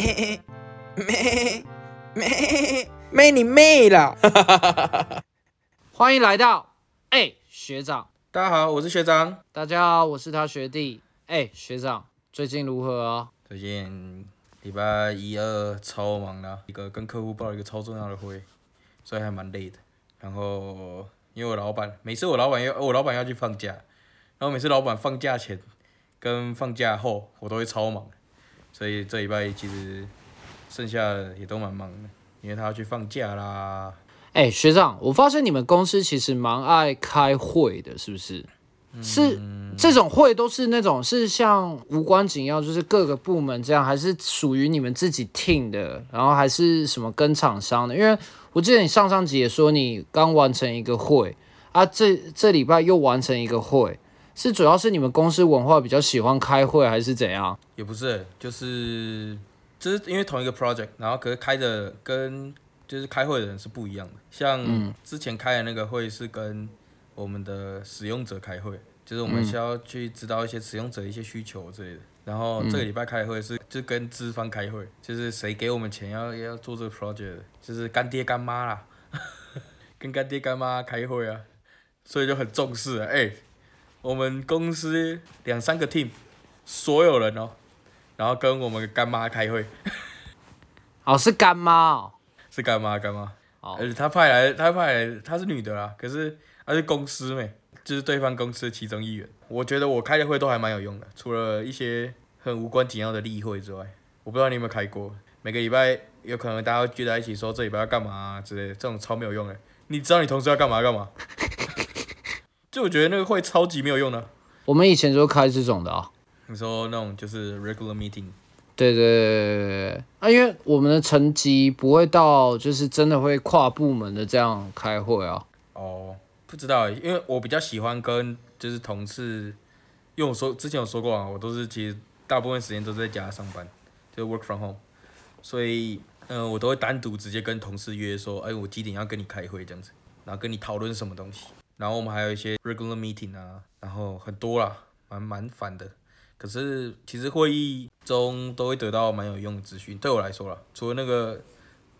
妹妹妹妹你妹了！欢迎来到哎、学长，大家好，我是学长。大家好，我是他学弟。哎、学长，最近如何啊？最近礼拜一二超忙的，一个跟客户报一个超重要的会，所以还蛮累的。然后因为我老板，每次我老板要我老板要去放假，然后每次老板放假前跟放假后，我都会超忙，所以这礼拜其实剩下的也都蛮忙的，因为他要去放假啦。哎、学长，我发现你们公司其实蛮爱开会的，是不是？是这种会都是那种是像无关紧要，就是各个部门这样，还是属于你们自己 team 的？然后还是什么跟厂商的？因为我记得你上上集也说你刚完成一个会啊，这这礼拜又完成一个会，是主要是你们公司文化比较喜欢开会，还是怎样？也不是，就是就是因为同一个 project，然后可是开的跟就是开会的人是不一样的。像之前开的那个会是跟我们的使用者开会，就是我们需要去知道一些使用者一些需求之类的。然后这个礼拜开的会是就跟资方开会，就是谁给我们钱要要做这个 project，就是干爹干妈啦，跟干爹干妈开会啊，所以就很重视啊。哎、我们公司两三个 team，所有人哦，然后跟我们干妈开会，哦，是干妈哦。是干妈干妈，哦而且她派来，她派来，她是女的啦，可是她是公司妹，就是对方公司的其中一员。我觉得我开的会都还蛮有用的，除了一些很无关紧要的例会之外，我不知道你有没有开过。每个礼拜有可能大家会聚在一起说这礼拜要干嘛、啊、之类的，这种超没有用的。你知道你同事要干嘛干嘛？就我觉得那个会超级没有用的。我们以前就开这种的啊。你说那种就是 regular meeting，对对对对对对啊，因为我们的层级不会到，就是真的会跨部门的这样开会啊。哦，不知道欸，因为我比较喜欢跟就是同事，因为我说之前有说过啊，我都是其实大部分时间都是在家上班，就 work from home，所以嗯、呃我都会单独直接跟同事约说，哎，我几点要跟你开会这样子，然后跟你讨论什么东西，然后我们还有一些 regular meeting 啊，然后很多啦，蛮蛮烦的。可是其实会议中都会得到蛮有用的资讯，对我来说啦，除了那个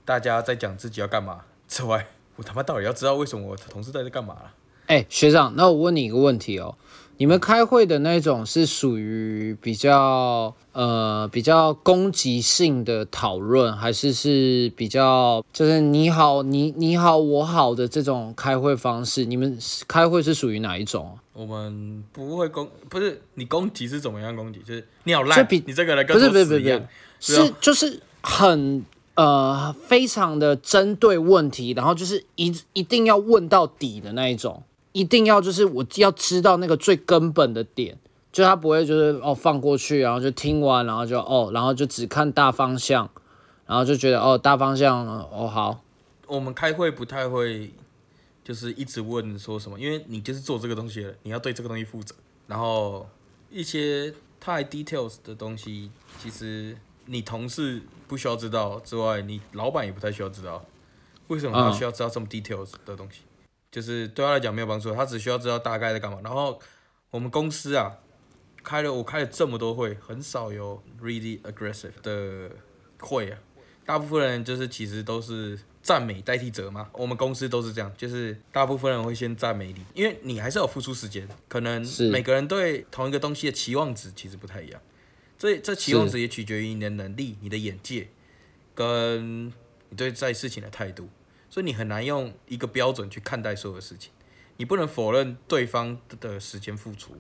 大家在讲自己要干嘛之外，我他妈到底要知道为什么我同事在这干嘛啦？哎，学长，那我问你一个问题哦，你们开会的那种是属于比较呃比较攻击性的讨论，还是是比较就是你好你你好我好的这种开会方式？你们开会是属于哪一种啊？我们不会攻，不是你攻击是怎么样攻击？就是你好就烂，比你这个人跟不是不是不是是就是很呃非常的针对问题，然后就是一一定要问到底的那一种，一定要就是我要知道那个最根本的点，就他不会就是哦放过去，然后就听完，然后就哦，然后就只看大方向，然后就觉得哦大方向哦好，我们开会不太会，就是一直问说什么，因为你就是做这个东西的，你要对这个东西负责。然后一些太 details 的东西，其实你同事不需要知道之外，你老板也不太需要知道。为什么他嗯需要知道这么 details 的东西？就是对他来讲没有帮助，他只需要知道大概在干嘛。然后我们公司啊，开了我开了这么多会，很少有 really aggressive 的会啊。大部分人就是其实都是赞美代替责嘛，我们公司都是这样，就是大部分人会先赞美你，因为你还是有付出时间，可能每个人对同一个东西的期望值其实不太一样，这这期望值也取决于你的能力、你的眼界，跟你对在事情的态度，所以你很难用一个标准去看待所有的事情，你不能否认对方的时间付出，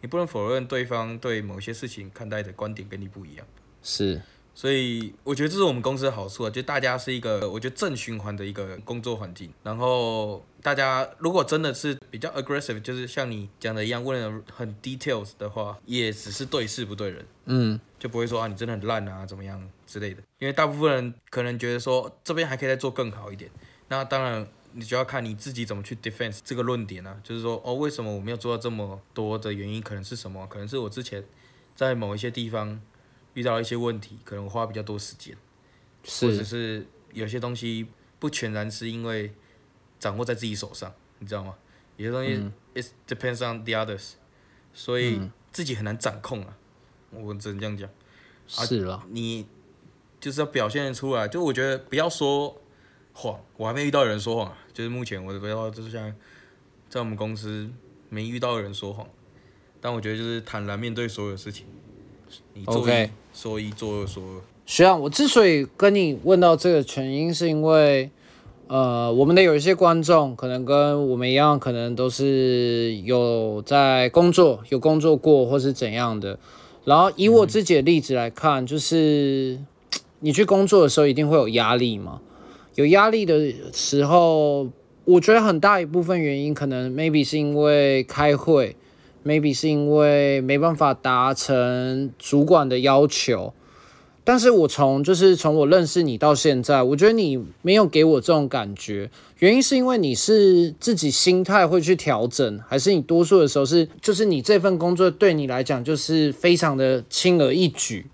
你不能否认对方对某些事情看待的观点跟你不一样。是所以我觉得这是我们公司的好处啊，就大家是一个我觉得正循环的一个工作环境。然后大家如果真的是比较 aggressive，就是像你讲的一样，问的很 details 的话，也只是对事不对人，嗯就不会说啊你真的很烂啊怎么样之类的。因为大部分人可能觉得说这边还可以再做更好一点。那当然你就要看你自己怎么去 defense 这个论点啊，就是说哦为什么我没有做到这么多的原因可能是什么？可能是我之前在某一些地方。遇到一些问题，可能我花比较多时间，或者是是有些东西不全然是因为掌握在自己手上，你知道吗？有些东西、it depends on the others，所以自己很难掌控啊。我只能这样讲。是了，你就是要表现出来，就我觉得不要说谎，我还没遇到有人说谎啊，就是目前我的不要就是像在我们公司没遇到有人说谎，但我觉得就是坦然面对所有事情，你做一 OK 说一做二说二。学长，我之所以跟你问到这个全因，是因为，呃，我们的有一些观众可能跟我们一样，可能都是有在工作，有工作过或是怎样的。然后以我自己的例子来看，就是你去工作的时候一定会有压力嘛，有压力的时候，我觉得很大一部分原因可能 maybe 是因为开会，maybe 是因为没办法达成主管的要求。但是我从就是从我认识你到现在，我觉得你没有给我这种感觉，原因是因为你是自己心态会去调整，还是你多数的时候是就是你这份工作对你来讲就是非常的轻而易举？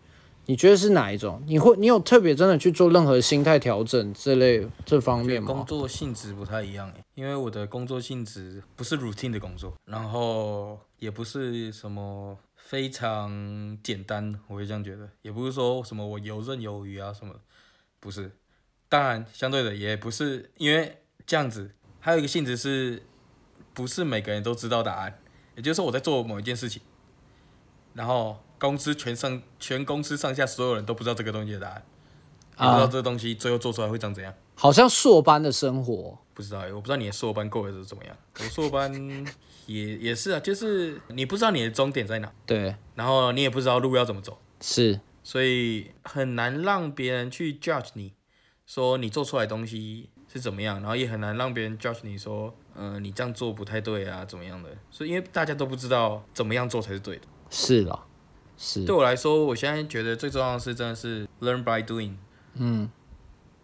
你觉得是哪一种？你会你有特别真的去做任何心态调整这类这方面工？作性质不太一样诶，因为我的工作性质不是 routine 的工作，然后也不是什么非常简单，我会这样觉得，也不是说什么我游刃有余啊什么，不是。当然，相对的也不是，因为这样子还有一个性质是，不是每个人都知道答案，也就是说我在做某一件事情，然后公司全上全公司上下所有人都不知道这个东西的答案，也不知道啊这个东西最后做出来会长怎样。好像硕班的生活，不知道欸，我不知道你的硕班过得是怎么样。我硕班也也是啊，就是你不知道你的终点在哪，对，然后你也不知道路要怎么走，是。所以很难让别人去 judge 你，说你做出来的东西是怎么样，然后也很难让别人 judge 你说，呃，你这样做不太对啊，怎么样的。所以因为大家都不知道怎么样做才是对的。是了，是。对我来说，我现在觉得最重要的是真的是 learn by doing，嗯。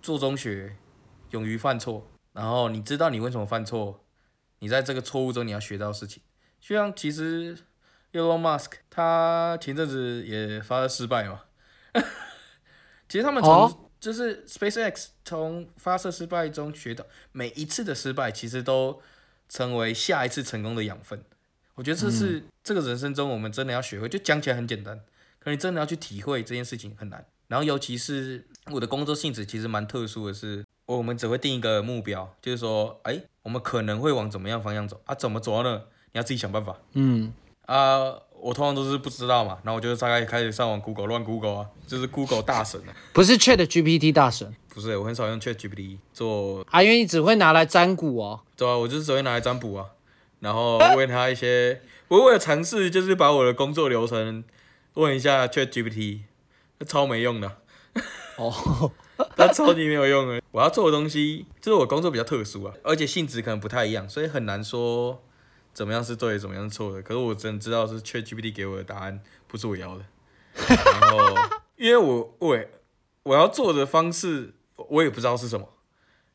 做中学，勇于犯错，然后你知道你为什么犯错，你在这个错误中你要学到事情。就像其实 Elon Musk 他前阵子也发了失败嘛，其实他们从、哦？就是 SpaceX 从发射失败中学到每一次的失败，其实都成为下一次成功的养分。我觉得这是、这个人生中我们真的要学会，就讲起来很简单，可你真的要去体会这件事情很难。然后尤其是我的工作性质其实蛮特殊的是，我们只会定一个目标，就是说，哎，我们可能会往怎么样方向走啊？怎么走呢？你要自己想办法嗯啊！我通常都是不知道嘛，然后我就大概开始上网 Google 乱 Google 啊，就是 Google 大神啊，不是 Chat GPT 大神不是，我很少用 ChatGPT 做，啊，因为你只会拿来占卜哦。对啊，我就是只会拿来占卜啊，然后问他一些，我为了尝试就是把我的工作流程问一下 ChatGPT，那超没用的。哦，它超级没有用的。我要做的东西，就是我工作比较特殊啊，而且性质可能不太一样，所以很难说怎么样是对，怎么样是错的。可是我真的知道是 ChatGPT 给我的答案不是我要的，然后因为我我我要做的方式我也不知道是什么，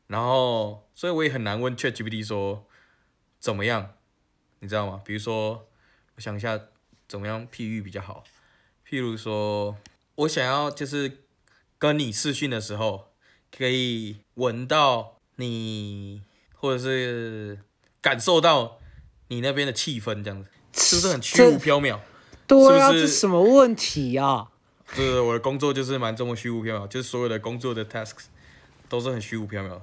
然后所以我也很难问 ChatGPT 说怎么样，你知道吗？比如说我想一下怎么样譬喻比较好，譬如说我想要就是跟你视讯的时候，可以闻到你，或者是感受到你那边的气氛，这样子是不是很虚无缥缈？对啊，是是这什么问题啊？对我的工作就是蛮这么虚无缥缈，就是所有的工作的 tasks 都是很虚无缥缈的。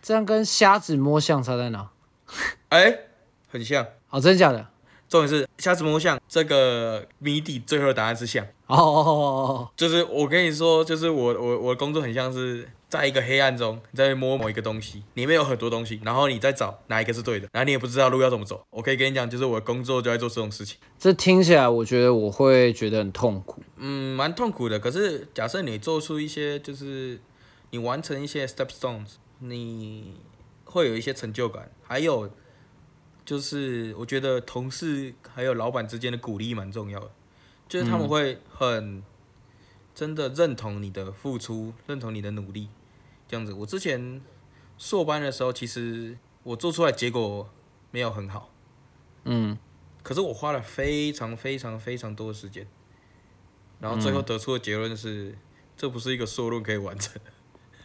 这样跟瞎子摸象差在哪？哎、很像。哦，真的假的？重点是瞎子摸象这个谜底，最后的答案是像。哦哦哦哦哦，就是我跟你说，就是我我我的工作很像是在一个黑暗中，你在摸某一个东西，里面有很多东西，然后你在找哪一个是对的，然后你也不知道路要怎么走。我可以跟你讲，就是我的工作就在做这种事情，这听起来我觉得我会觉得很痛苦。嗯，蛮痛苦的。可是假设你做出一些，就是你完成一些 step stones，你会有一些成就感，还有就是我觉得同事还有老板之间的鼓励蛮重要的，就是他们会很真的认同你的付出，认同你的努力，这样子。我之前硕班的时候，其实我做出来结果没有很好，嗯，可是我花了非常非常非常多的时间，然后最后得出的结论是，这不是一个硕论可以完成的，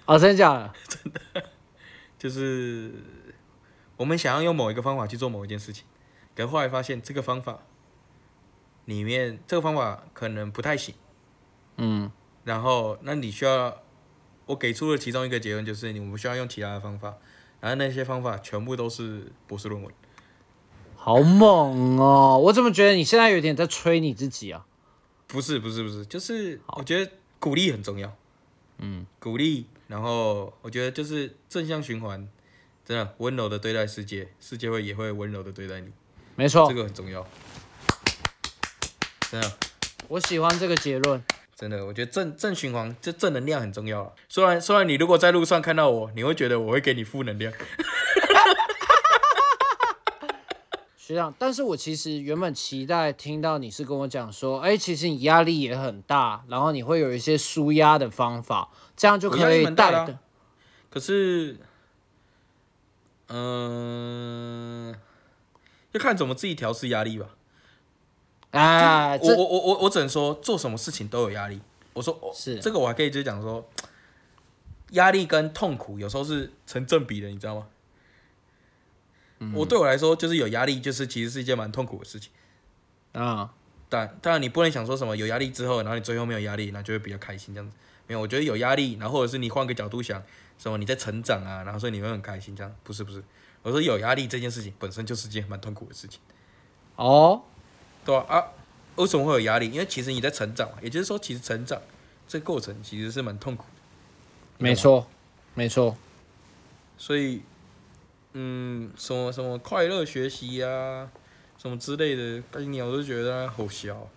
哦，真的假的？真的？就是我们想要用某一个方法去做某一件事情，可是后来发现这个方法里面这个方法可能不太行，嗯，然后那你需要我给出的其中一个结论就是你们需要用其他的方法，然后那些方法全部都是博士论文。好猛哦！我怎么觉得你现在有点在吹你自己啊？不是不是不是，就是我觉得鼓励很重要。嗯，鼓励，然后我觉得就是正向循环，真的温柔的对待世界，世界会也会温柔的对待你。没错这，个很重要。真的我喜欢这个结论。真的，我觉得正正循环，这正能量很重要啊。虽然虽然你如果在路上看到我，你会觉得我会给你负能量。学长，但是我其实原本期待听到你是跟我讲说，哎、其实你压力也很大，然后你会有一些舒压的方法，这样就可以带的。可是，嗯、要看怎么自己调试压力吧。啊，我我我我我只能说，做什么事情都有压力。我说，我是这个，我还可以就讲说，压力跟痛苦有时候是成正比的，你知道吗？嗯我对我来说，就是有压力，就是其实是一件蛮痛苦的事情。啊，但当然，你不能想说什么有压力之后，然后你最后没有压力，那就会比较开心这样子。没有，我觉得有压力，然后或者是你换个角度想，什么你在成长啊，然后所以你会很开心这样。不是不是，我说有压力这件事情本身就是件蛮痛苦的事情，哦，对啊啊，为什么会有压力？因为其实你在成长嘛，也就是说，其实成长这个过程其实是蛮痛苦的。没错，没错，所以，嗯，什么什么快乐学习呀、什么之类的，概念我都觉得好笑。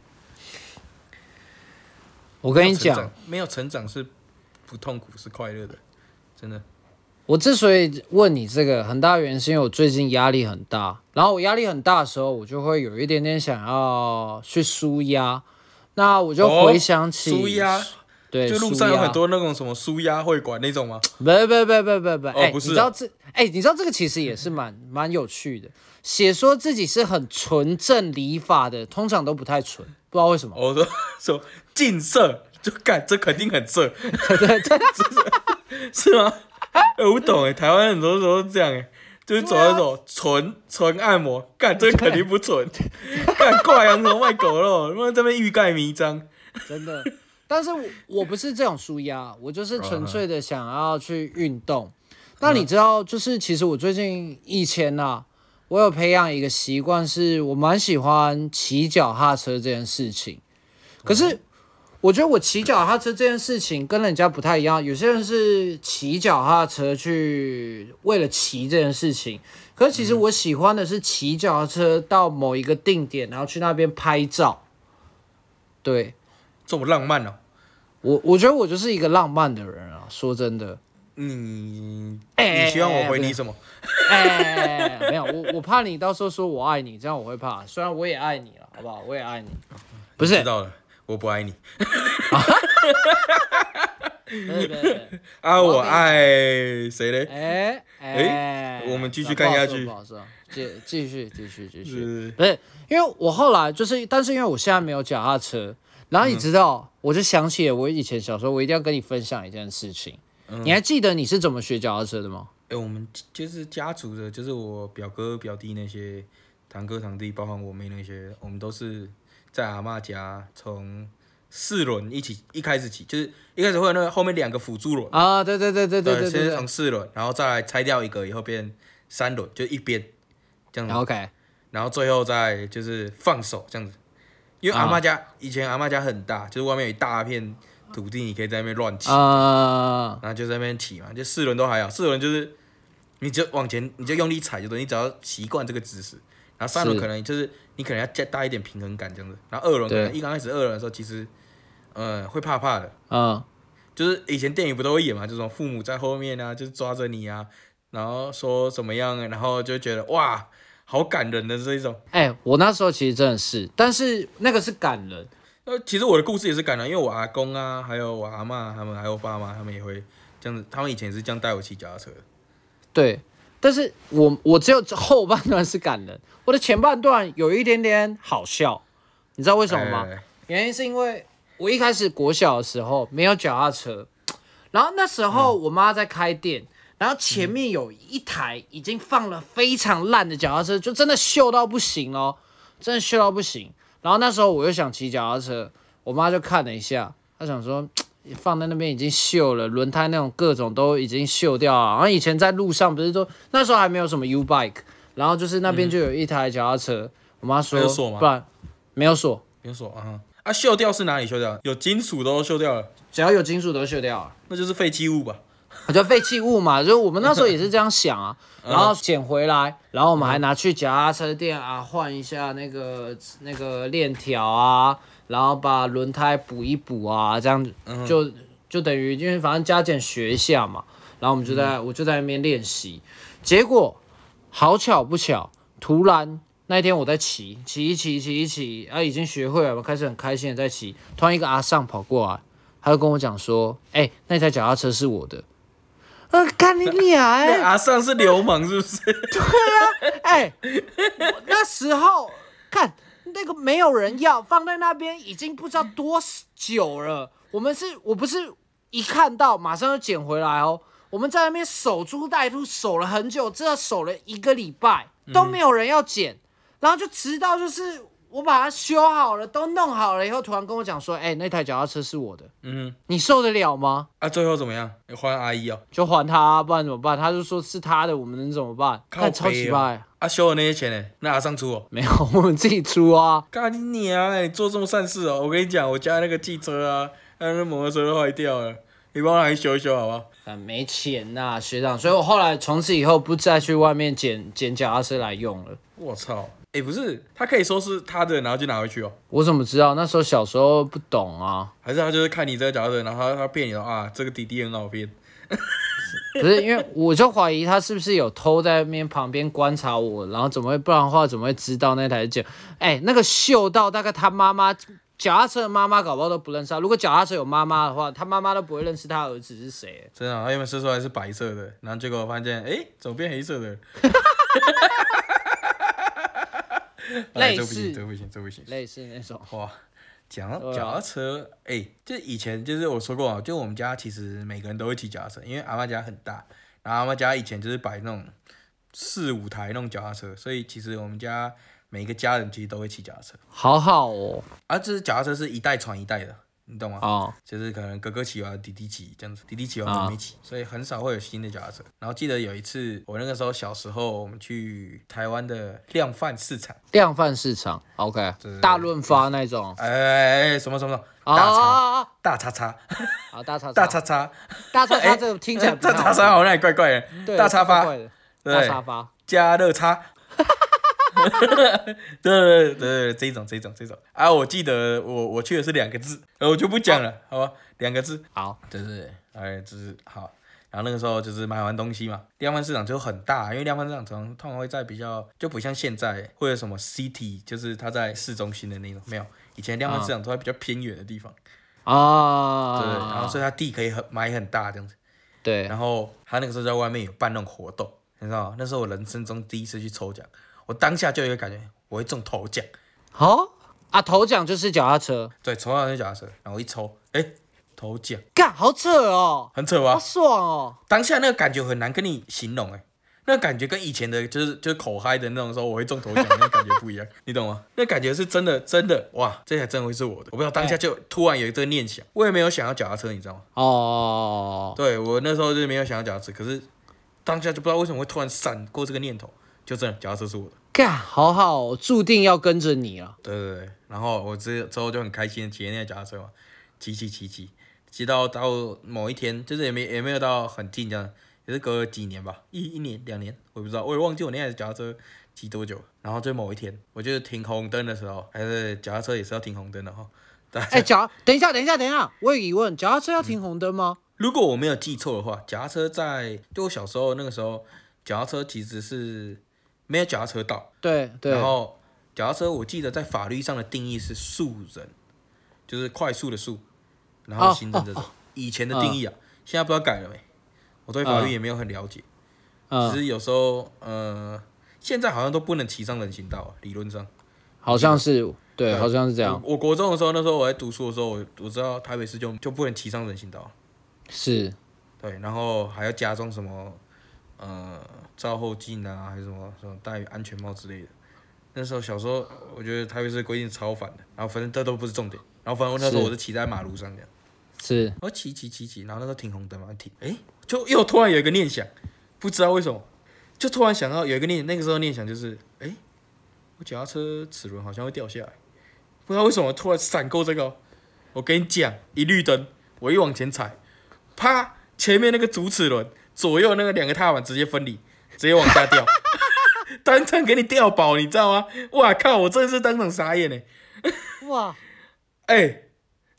我跟你讲没有成长是不痛苦，是快乐的，真的。我之所以问你这个，很大原因是因为我最近压力很大，然后我压力很大的时候，我就会有一点点想要去舒压，那我就回想起舒压，对，就路上有很多那种什么舒压会馆那种吗？不不不不不不，哎、不是你知道这，哎、你知道这个其实也是蛮蛮有趣的。写说自己是很纯正理法的，通常都不太纯，不知道为什么。我说说近色，就干这肯定很色，对 对对，是吗？哎、我不懂哎，台湾很多时候是这样哎，就是走那种纯纯按摩，干这肯定不纯，干挂羊头卖狗肉，他妈这边欲盖弥彰。真的。但是我我不是这种舒压，我就是纯粹的想要去运动。那你知道，就是其实我最近以前啊、我有培养一个习惯，是我蛮喜欢骑脚踏车这件事情。可是我觉得我骑脚踏车这件事情跟人家不太一样，有些人是骑脚踏车去为了骑这件事情，可是其实我喜欢的是骑脚踏车到某一个定点，然后去那边拍照。对这么浪漫哦、我，我觉得我就是一个浪漫的人啊。说真的，你哎你希望我回你什么？哎，没有，我我怕你到时候说我爱你，这样我会怕。虽然我也爱你了，好不好？我也爱你。不是知，道了，我不爱你 啊，我爱谁嘞？哎哎，我们继续看下去不好继继续继续继续。不是，因为我后来就是，但是因为我现在没有脚踏车，然后你知道，我就想起了我以前小时候，我一定要跟你分享一件事情。你还记得你是怎么学脚踏车的吗？哎、我们就是家族的，就是我表哥表弟那些堂哥堂弟，包含我妹那些，我们都是在阿嬷家从四轮一起一开始起，就是一开始会有那个后面两个辅助轮，啊，对对对对对对先从四轮，然后再来拆掉一个以后变三轮，就一边这样子。，OK，然后最后再就是放手这样子，因为阿妈家、以前阿妈家很大，就是外面有一大片土地，你可以在那边乱骑，啊，然后就在那边骑嘛，就四轮都还好，四轮就是你就往前，你就用力踩就对，你只要习惯这个姿势，然后三轮可能就是你可能要加大一点平衡感这样子，然后二轮可能一刚开始二轮的时候其实呃会怕怕的，嗯，就是以前电影不都会演嘛，这种父母在后面啊，就是抓着你啊，然后说怎么样，然后就觉得哇好感人的这一种。哎、我那时候其实真的是，但是那个是感人，呃，其实我的故事也是感人，因为我阿公啊，还有我阿妈他们，还有我爸妈，他们也会这样子，他们以前也是这样带我骑脚踏车。对，但是我我只有后半段是感人，我的前半段有一点点好笑，你知道为什么吗？哎原因是因为我一开始国小的时候没有脚踏车，然后那时候我妈在开店，然后前面有一台已经放了非常烂的脚踏车，就真的锈到不行咯，真的锈到不行。然后那时候我又想骑脚踏车，我妈就看了一下，她想说放在那边已经锈了，轮胎那种各种都已经锈掉了。然后以前在路上不是说那时候还没有什么 U bike，然后就是那边就有一台脚踏车，我妈说嗯还有锁吗不然没有锁，别说啊啊，锈掉是哪里锈掉？有金属都锈掉了，只要有金属都锈掉了。那就是废弃物吧？我就废弃物嘛，就是我们那时候也是这样想啊，嗯 然后捡回来，然后我们还拿去脚踏车店啊换一下那个那个链条啊，然后把轮胎补一补啊，这样嗯就就等于因为反正加减学一下嘛，然后我们就在、我就在那边练习，结果好巧不巧，突然那一天我在骑骑一骑骑一骑啊，已经学会了，我开始很开心的在骑，突然一个阿尚跑过来，他就跟我讲说，哎、那台脚踏车是我的。呃，看你娘！哎、那 阿尚是流氓是不是？对啊哎、我那时候看那个没有人要，放在那边已经不知道多久了。我们是我不是一看到马上就捡回来哦，我们在那边守株待兔，守了很久，这守了一个礼拜都没有人要捡，然后就直到就是我把它修好了，都弄好了以后，突然跟我讲说，哎、那台脚踏车是我的，嗯，你受得了吗？啊，最后怎么样？要换阿姨哦。就还他、啊，不然怎么办？他就说是他的，我们能怎么办？靠看超奇怪。啊，修的那些钱呢？那阿上出哦。没有，我们自己出啊。干你娘！哎，你做这么善事哦！我跟你讲，我家那个汽车啊，还有那摩托车都坏掉了，你帮我拿去修一修好不好？啊，没钱呐、学长，所以我后来从此以后不再去外面捡捡脚踏车来用了。我操！哎，不是，他可以说是他的，然后就拿回去哦。我怎么知道？那时候小时候不懂啊，还是他就是看你这个脚踏车，然后他他骗你说啊，这个弟弟很好骗。不是因为我就怀疑他是不是有偷在那边旁边观察我，然后怎么会不然的话怎么会知道那台脚？哎、那个嗅到大概他妈妈脚踏车的妈妈搞不好都不认识他。如果脚踏车有妈妈的话，他妈妈都不会认识他儿子是谁。真的啊、他原本射出来是白色的，然后结果发现，哎，怎么变黑色的？哎类这不行，似这不行，这不行。类似那种。哇，脚踏车，哎、就以前就是我说过啊，就我们家其实每个人都会骑脚踏车，因为阿妈家很大，然后阿妈家以前就是摆那种四五台那种脚踏车，所以其实我们家每个家人其实都会骑脚踏车，好好哦，而、这是脚踏车是一代传一代的，你懂吗？哦，就是可能哥哥骑完弟弟骑这样子，弟弟骑完啊妹妹骑，所以很少会有新的脚踏车。然后记得有一次，我那个时候小时候，我们去台湾的量贩市场，量贩市场，OK，对大润发那种。哎哎哎，什么什么啊大叉！大叉叉好，大叉 大叉叉，大叉叉 哎这个听起来不大叉叉好像也怪怪的，对大叉发大叉发。加热叉。对对对对，这种这种这种啊！我记得我我去的是两个字，呃，我就不讲了，好吧？两个字，好，对对对，哎，就是好。然后那个时候就是买完东西嘛，量贩市场就很大，因为量贩市场通通常会在比较就不像现在会有什么 city，就是它在市中心的那种，没有。以前量贩市场都在比较偏远的地方，啊，对，然后所以它地可以很买很大这样子。对，然后他那个时候在外面有办那种活动，你知道吗？那是我人生中第一次去抽奖，我当下就有一个感觉，我会中头奖。好啊，头奖就是脚踏车，对，抽到那脚踏车，然后我一抽，哎，头奖，干，好扯哦，很扯吧？好爽哦，当下那个感觉很难跟你形容，哎，那个感觉跟以前的就是就是口嗨的那种时候我会中头奖那个感觉不一样，你懂吗？那感觉是真的真的，哇，这才真的会是我的。我不知道当下就突然有这个念想，我也没有想要脚踏车，你知道吗？哦，对我那时候就没有想要脚踏车，可是当下就不知道为什么会突然闪过这个念头，就这样脚踏车是我的。干，好好哦，注定要跟着你了，对对对，然后我之之后就很开心骑那个脚踏车嘛，骑骑骑骑，骑到到某一天，就是也没也没有到很近这样，也是隔了几年吧，一一年两年，我也不知道，我也忘记我那台脚踏车骑多久。然后就某一天，我就是停红灯的时候，还是脚踏车也是要停红灯的哈。哎，脚，等一下，等一下，等一下，我有疑问，脚踏车要停红灯吗？如果我没有记错的话，脚踏车在就我小时候那个时候，脚踏车其实是没有脚踏车道。对对。然，后脚踏车，我记得在法律上的定义是速人，就是快速的速，然后哦行人这种。以前的定义啊，现在不知道改了没。我对法律也没有很了解，只嗯，是有时候呃，现在好像都不能骑上人行道、啊，理论上。好像是，对，对。好像是这样，我我国中的时候，那时候我在读书的时候，我我知道台北市就就不能骑上人行道，是，对，然后还要加装什么呃照后镜啊，还是什么什么戴安全帽之类的。那时候小时候，我觉得台北市规定超烦的，然后反正这都不是重点，然后反正那时候我是骑在马路上这样，是我骑骑骑骑，然后那时候停红灯嘛，停，哎，就又突然有一个念想，不知道为什么，就突然想到有一个念，那个时候念想就是，哎，我脚踏车齿轮好像会掉下来，不知道为什么突然闪过这个，我跟你讲，一绿灯，我一往前踩，啪，前面那个主齿轮，左右那个两个踏板直接分离，直接往下掉，当场给你掉饱，你知道吗？哇靠，我真的是当场傻眼呢。哇，哎、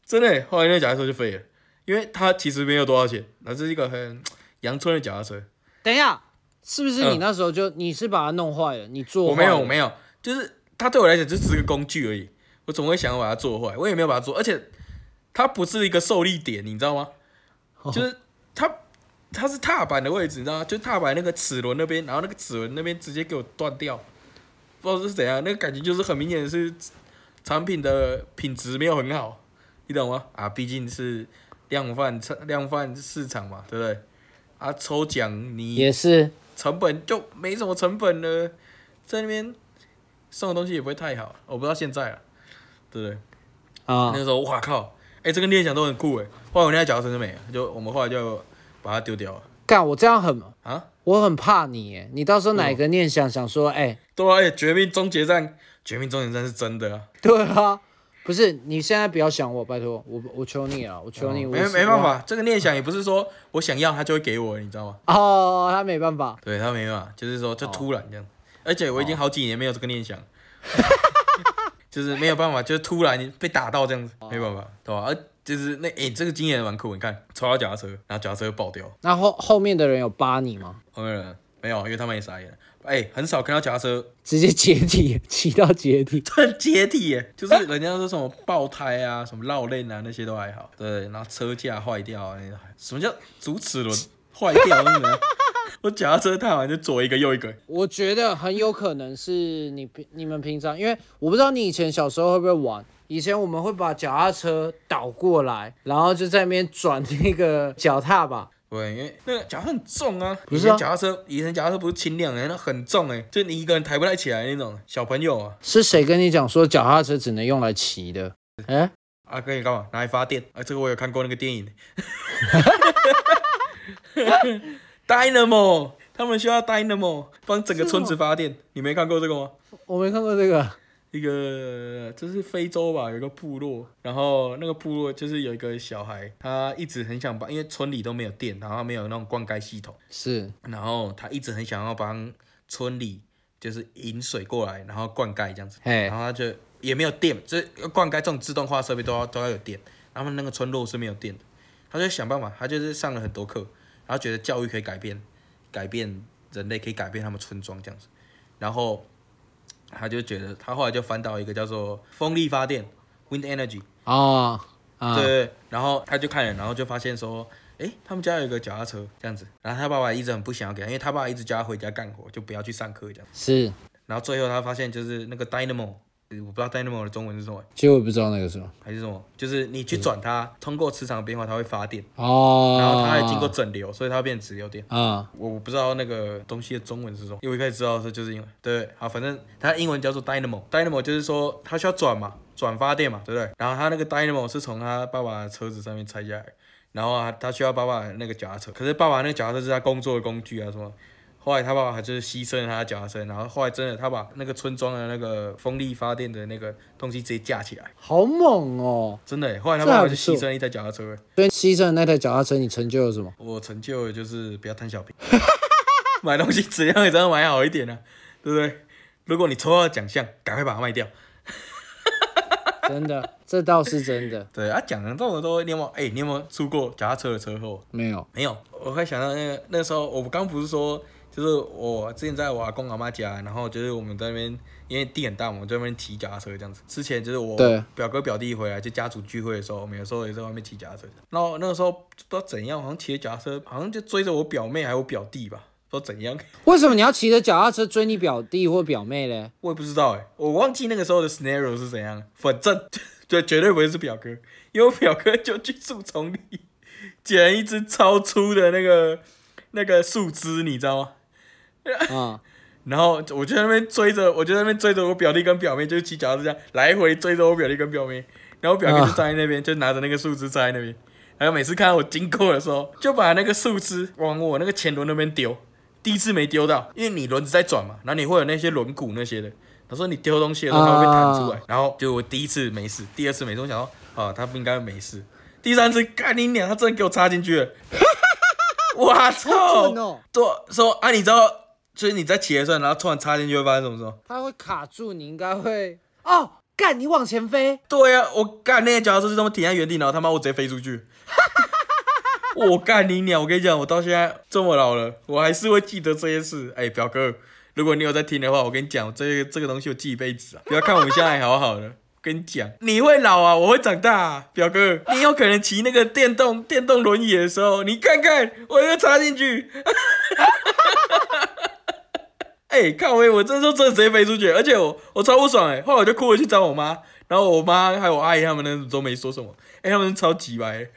真的欸，后来那个脚踏车就废了，因为它其实没有多少钱，那是一个很阳春的脚踏车。等一下，是不是你那时候就、你是把它弄坏了？你做我没有，我，没有，就是它对我来讲就只是个工具而已。我总会想要把它做坏，我也没有把它做，而且它不是一个受力点，你知道吗？就是它它是踏板的位置，你知道吗？就踏板那个齿轮那边，然后那个齿轮那边直接给我断掉，不知道是怎样，那个感觉就是很明显的是产品的品质没有很好，你懂吗？啊，毕竟是量贩量贩市场嘛，对不对？啊，抽奖你也是成本就没什么成本了，在那边送的东西也不会太好，我不知道现在啊，对不对？啊那，时候哇靠，哎、这个念想都很酷哎，后来我那台脚踏车就没了，就我们后来就把它丢掉了干我这样很，啊。我很怕你耶，你到时候哪个念想想说，哎、对啊，哎、绝命终结战，绝命终结战是真的啊，对啊，不是你现在不要想我，拜托我我求你了，我求你，我没没办法，这个念想也不是说我想要他就会给我，你知道吗？哦，他没办法，对他没办法，就是说就突然这样，而且我已经好几年没有这个念想，就是没有办法，就是突然被打到这样子，没办法，对吧？而就是那诶、这个经验蛮酷，你看抽到脚踏车，然后脚踏车就爆掉，那后后面的人有扒你吗？后面人没有，因为他们也傻眼了，哎、很少看到脚踏车直接解体，骑到解体，对解体耶，就是人家说什么爆胎啊、什么绕链啊那些都还好，对，然后车架坏掉啊，那些什么叫主齿轮坏掉？那 个我脚踏车踏完就左一个右一个，我觉得很有可能是你平你们平常，因为我不知道你以前小时候会不会玩。以前我们会把脚踏车倒过来，然后就在那边转那个脚踏吧。对，因为那个脚踏很重啊，不是啊以前脚踏车，以前脚踏车不是轻量的，那很重哎，就你一个人抬不太起来那种小朋友啊。是谁跟你讲说脚踏车只能用来骑的？哎、啊，可以干嘛？拿来发电啊！这个我有看过那个电影，Dynamo，他们需要 Dynamo 帮整个村子发电，你没看过这个吗？我没看过这个。一个就是非洲吧，有一个部落，然后那个部落就是有一个小孩，他一直很想帮，因为村里都没有电，然后没有那种灌溉系统，是。然后他一直很想要帮村里就是引水过来，然后灌溉这样子，然后他就也没有电，就是灌溉这种自动化设备都要都要有电，他们那个村落是没有电的，他就想办法，他就是上了很多课，然后觉得教育可以改变改变人类，可以改变他们村庄这样子，然后他就觉得他后来就翻到一个叫做风力发电 （wind energy）。啊啊，对对，对然后他就看了，然后就发现说，诶，他们家有一个脚踏车这样子，然后他爸爸一直很不想要给他，因为他爸爸一直叫他回家干活，就不要去上课这样。是，然后最后他发现就是那个 dynamo，呃我不知道 dynamo 的中文是什么，其实我也不知道那个是什么。还是什么，就是你去转它，通过磁场的变化，它会发电，哦，然后它还经过整流，所以它会变直流电。啊，我我不知道那个东西的中文是什么，因为我一开始知道的时候就是英文。对，好，反正它英文叫做 dynamo，dynamo 就是说它需要转嘛，转发电嘛，对不对？然后它那个 dynamo 是从他爸爸的车子上面拆下来，然后啊，他需要爸爸那个脚踏车，可是爸爸那个脚踏车是他工作的工具啊什么。后来他爸爸还就是牺牲了他的脚踏车，然后后来真的他把那个村庄的那个风力发电的那个东西直接架起来，好猛哦！真的耶。后来他爸爸就牺牲了一台脚踏车耶。所以牺牲的那台脚踏车，你成就了什么？我成就的就是不要贪小便宜，买东西质量也真的买好一点啊，对不对？如果你抽到奖项，赶快把它卖掉。真的，这倒是真的。对啊，讲了这种都，你有没有？哎、你有没有出过脚踏车的车祸？没有，没有，我会想到那个那时候，我刚不是说，就是我之前在我阿公阿妈家，然后就是我们在那边，因为地很大嘛，我们在那边骑脚踏车这样子。之前就是我表哥表弟回来，就家族聚会的时候，我们有时候也在外面骑脚踏车。然后那个时候不知道怎样，好像骑着脚踏车，好像就追着我表妹还有我表弟吧，不知道怎样。为什么你要骑着脚踏车追你表弟或表妹嘞？我也不知道哎、我忘记那个时候的 scenario 是怎样，反正 就绝对不会是表哥，因为我表哥就去树丛里捡一只超粗的那个那个树枝，你知道吗？啊、然后我就在那边追着，我就在那边追着我表弟跟表妹，就是骑脚踏车这样来回追着我表弟跟表妹，然后我表哥就站在那边，就拿着那个树枝站在那边，然后每次看到我经过的时候，就把那个树枝往我那个前轮那边丢。第一次没丢到，因为你轮子在转嘛，然后你会有那些轮毂那些的。他说你丢东西的时候它会被弹出来，然后就我第一次没事，第二次没事，我想说啊，他不应该没事。第三次干你娘，他真的给我插进去了。我操！对，说啊，你知道，就是你在骑的时候，然后突然插进去会发生什么时候？它会卡住，你应该会哦，干你往前飞。对呀，我干那些脚踏车就这么停在原地，然后他妈我直接飞出去。我干你鸟！我跟你讲，我到现在这么老了，我还是会记得这些事。哎，表哥，如果你有在听的话，我跟你讲，这个这个东西我记一辈子啊！不要看我们现在还好好的。跟你讲，你会老啊，我会长大，啊，表哥，你有可能骑那个电动电动轮椅的时候，你看看，我又插进去，哎，看我，我这时候真的直接飞出去，而且我我超不爽哎，后来我就哭回去找我妈，然后我妈还有我阿姨他们那都没说什么，哎，他们超级白，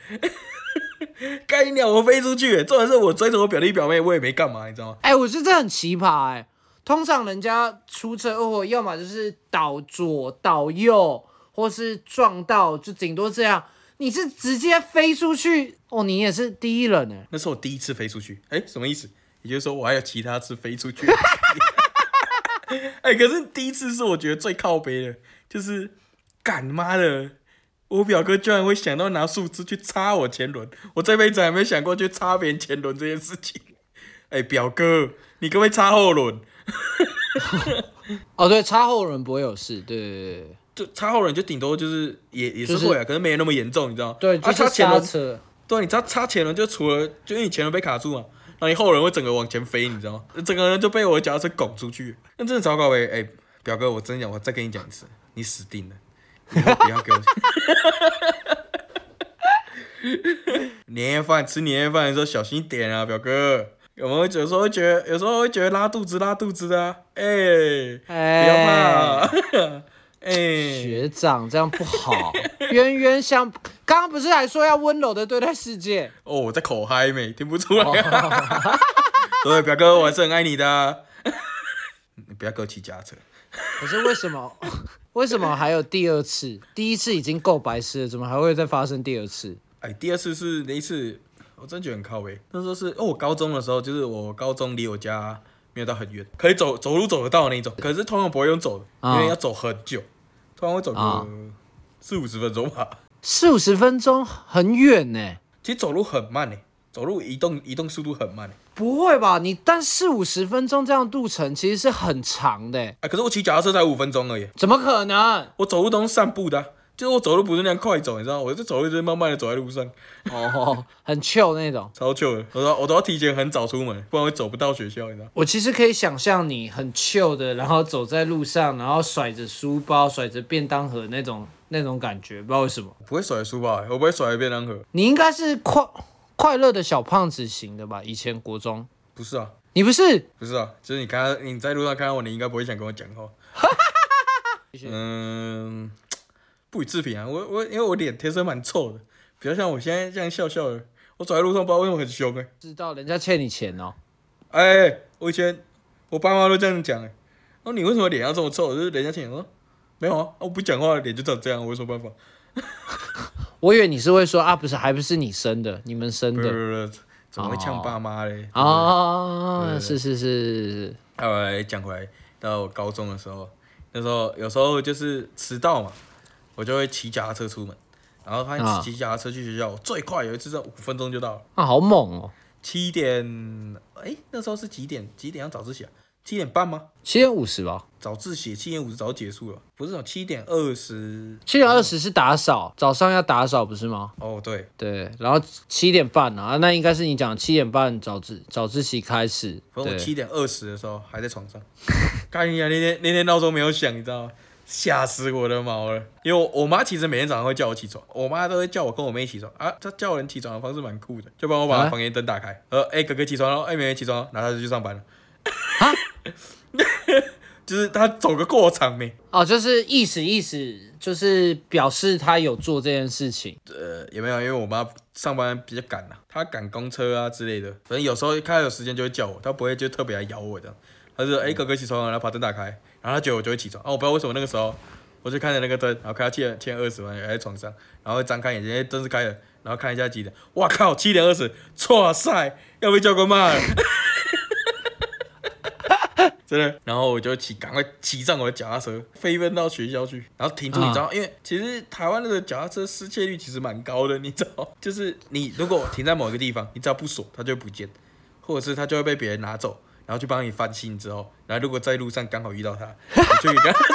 该鸟我飞出去，重点是我追着我表弟表妹，我也没干嘛，你知道吗？哎，我觉得这很奇葩哎。通常人家出车祸，要么就是倒左、倒右，或是撞到，就顶多这样。你是直接飞出去哦，你也是第一人呢。那是我第一次飞出去，哎，什么意思？也就是说我还有其他次飞出去。哎，可是第一次是我觉得最靠背的，就是干妈的，我表哥居然会想到拿树枝去插我前轮，我这辈子还没想过去插别人前轮这件事情。哎，表哥，你可不可以插后轮？哦，对，插后轮不会有事，对对对，就插后轮就顶多就是也也是会啊，可是没有那么严重，你知道吗？对，插前轮，对，你插插前轮就除了就因为你前轮被卡住嘛，然后你后轮会整个往前飞，你知道吗？整个人就被我的脚踏车拱出去，那真的糟糕呗！哎，表哥，我真讲，我再跟你讲一次，你死定了，以后不要给我。年夜饭吃年夜饭的时候小心点啊，表哥。有没有有时候会觉得，有时候会觉得拉肚子拉肚子的，哎，不要怕，哎，学长这样不好。冤冤相，刚刚不是还说要温柔的对待世界？哦，我在口嗨没听不出来。对，表哥，我还是很爱你的。你不要给我骑假车。可是为什么？为什么还有第二次？第一次已经够白痴了，怎么还会再发生第二次？哎，第二次是那一次。我真觉得很靠背。那时候是哦，我高中的时候，就是我高中离我家没有到很远，可以走走路走得到那种。可是通常不会用走的，因为要走很久，通常会走个四五十分钟吧。四五十分钟很远呢。其实走路很慢呢，走路移动移动速度很慢。不会吧？你但四五十分钟这样路程其实是很长的。哎，可是我骑脚踏车才五分钟而已。怎么可能？我走路都是散步的。就是我走路不是那样快走，你知道吗？我就走路就是慢慢的走在路上，哦，很 chill 那种，超 chill 的。我都我都要提前很早出门，不然会走不到学校，你知道我其实可以想象你很 chill 的，然后走在路上，然后甩着书包、甩着便当盒那种那种感觉，不知道为什么。不会甩书包，我不会甩便当盒。你应该是快快乐的小胖子型的吧？以前国中不是啊？你不是？不是啊？就是你看你在路上看到我，你应该不会想跟我讲话。嗯。不予置评啊，我我因为我脸天生蛮臭的，比较像我现在这样笑笑的。我走在路上不知道为什么很凶哎。知道人家欠你钱哦。哎，我以前我爸妈都这样讲哎。说你为什么脸要这么臭？就是人家欠你说没有啊，我不讲话脸就长这样，我有什么办法？我以为你是会说啊，不是，还不是你生的，你们生的。不是，怎么会呛爸妈嘞？啊，是是是。后来讲回来，到我高中的时候，那时候有时候就是迟到嘛。我就会骑脚踏车出门，然后发现骑脚踏车去学校最快有一次是五分钟就到了。啊，好猛哦！七点，哎，那时候是几点？几点要早自习啊？七点半吗？七点五十吧。早自习七点五十早结束了，不是？七点二十。七点二十是打扫，早上要打扫不是吗？哦，对对。然后七点半啊，那应该是你讲七点半早自早自习开始。我七点二十的时候还在床上，看一下那天那天闹钟没有响，你知道吗？吓死我的毛了！因为我妈其实每天早上会叫我起床，我妈都会叫我跟我妹起床啊。她叫人起床的方式蛮酷的，就帮我把房间灯打开，呃，哎，哥哥起床了，哎，妹妹起床，然后她就去上班了。啊，就是她走个过场没？哦，就是意思意思，就是表示她有做这件事情。呃，有没有？因为我妈上班比较赶啊，她赶公车啊之类的，反正有时候看她有时间就会叫我，她不会就特别来咬我的。她说：“哎，哥哥起床了，然后把灯打开。”然后他觉得我就会起床，哦，我不知道为什么那个时候，我就看着那个灯，然后看他欠欠二十万还在床上，然后张开眼睛，哎灯是开的，然后看一下几点，哇靠，七点二十，哇塞，要被教官骂了。真的，然后我就骑，赶快骑上我的脚踏车，飞奔到学校去，然后停住，你知道，因为其实台湾那个脚踏车失窃率其实蛮高的，你知道，就是你如果停在某一个地方，你只要不锁，它就会不见，或者是它就会被别人拿走，然后去帮你翻新之后，然后如果在路上刚好遇到他，你就可以跟他说。